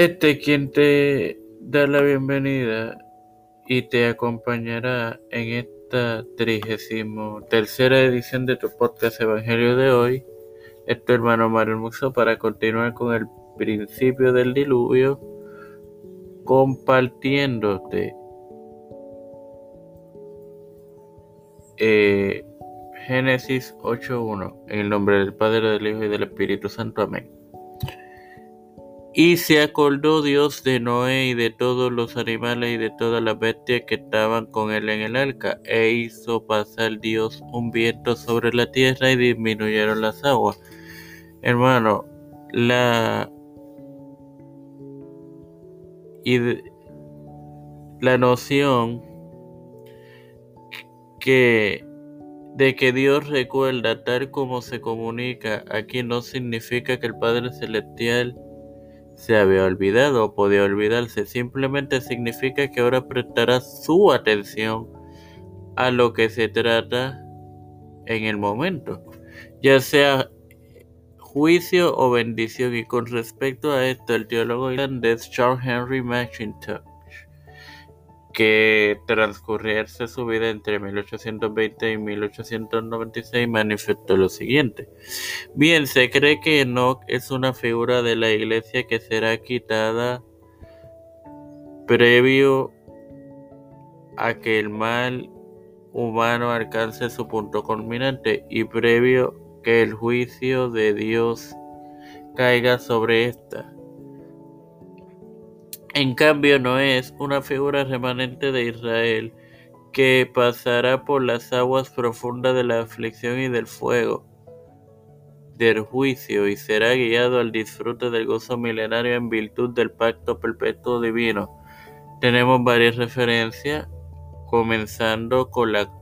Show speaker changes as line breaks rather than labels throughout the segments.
Este quien te da la bienvenida y te acompañará en esta trigésimo tercera edición de tu podcast Evangelio de hoy es tu hermano Mario Muxo para continuar con el principio del diluvio compartiéndote eh, Génesis 8.1 en el nombre del Padre, del Hijo y del Espíritu Santo. Amén. Y se acordó Dios de Noé y de todos los animales y de todas las bestias que estaban con él en el arca, e hizo pasar Dios un viento sobre la tierra y disminuyeron las aguas. Hermano, la y la noción que de que Dios recuerda tal como se comunica aquí no significa que el Padre Celestial se había olvidado o podía olvidarse, simplemente significa que ahora prestará su atención a lo que se trata en el momento, ya sea juicio o bendición. Y con respecto a esto, el teólogo irlandés Charles Henry McIntosh que transcurriese su vida entre 1820 y 1896 manifestó lo siguiente. Bien, se cree que Enoch es una figura de la iglesia que será quitada previo a que el mal humano alcance su punto culminante y previo que el juicio de Dios caiga sobre esta. En cambio, no es una figura remanente de Israel que pasará por las aguas profundas de la aflicción y del fuego del juicio y será guiado al disfrute del gozo milenario en virtud del pacto perpetuo divino. Tenemos varias referencias, comenzando con la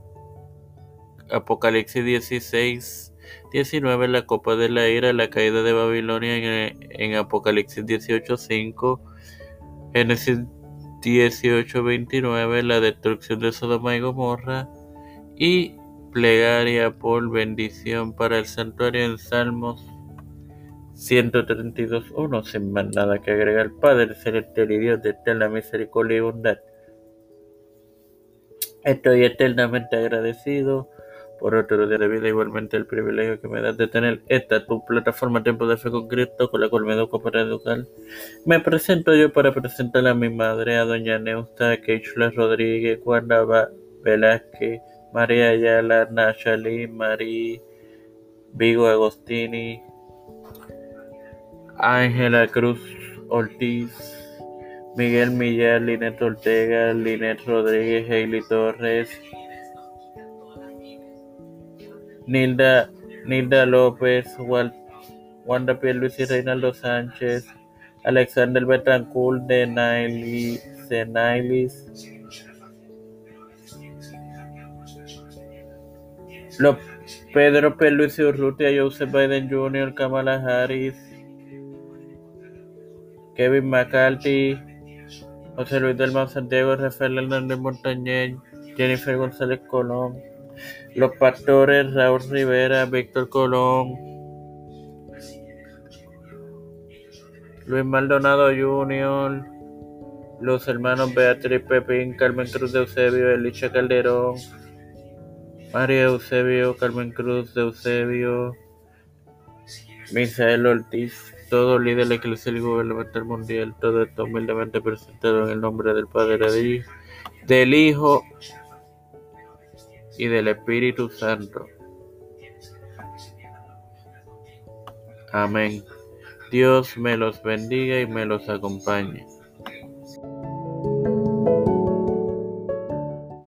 Apocalipsis 16, 19, la copa de la ira, la caída de Babilonia en, en Apocalipsis 18, 5, Génesis 18:29, la destrucción de Sodoma y Gomorra y plegaria por bendición para el santuario en Salmos 132.1, sin más nada que agregar, Padre celestial y Dios de eterna misericordia y bondad. Estoy eternamente agradecido por otro día de vida, igualmente el privilegio que me das de tener esta tu plataforma Tiempo de Fe con Cristo, con la cual me educo para educar. Me presento yo para presentar a mi madre, a doña Neusta Keichler Rodríguez, Juana Velázquez, María Ayala, Nachali, Marí, Vigo Agostini, Ángela Cruz Ortiz, Miguel Millar, Linet Ortega, Linet Rodríguez, Hailey Torres, Nilda, Nilda López, Wanda Luis y Reinaldo Sánchez, Alexander Betancourt de Nailis, Pedro P. Luis Urrutia, Joseph Biden Jr., Kamala Harris, Kevin McCarthy, José Luis del Santiago, Rafael Hernández Montañez, Jennifer González Colón, los pastores Raúl Rivera, Víctor Colón, Luis Maldonado Jr., los hermanos Beatriz Pepín, Carmen Cruz de Eusebio, Elisha Calderón, María Eusebio, Carmen Cruz de Eusebio, Misael Ortiz, todo líder eclesial y gubernamental mundial, todo esto humildemente presentado en el nombre del Padre, del Hijo y del Espíritu Santo. Amén. Dios me los bendiga y me los acompañe.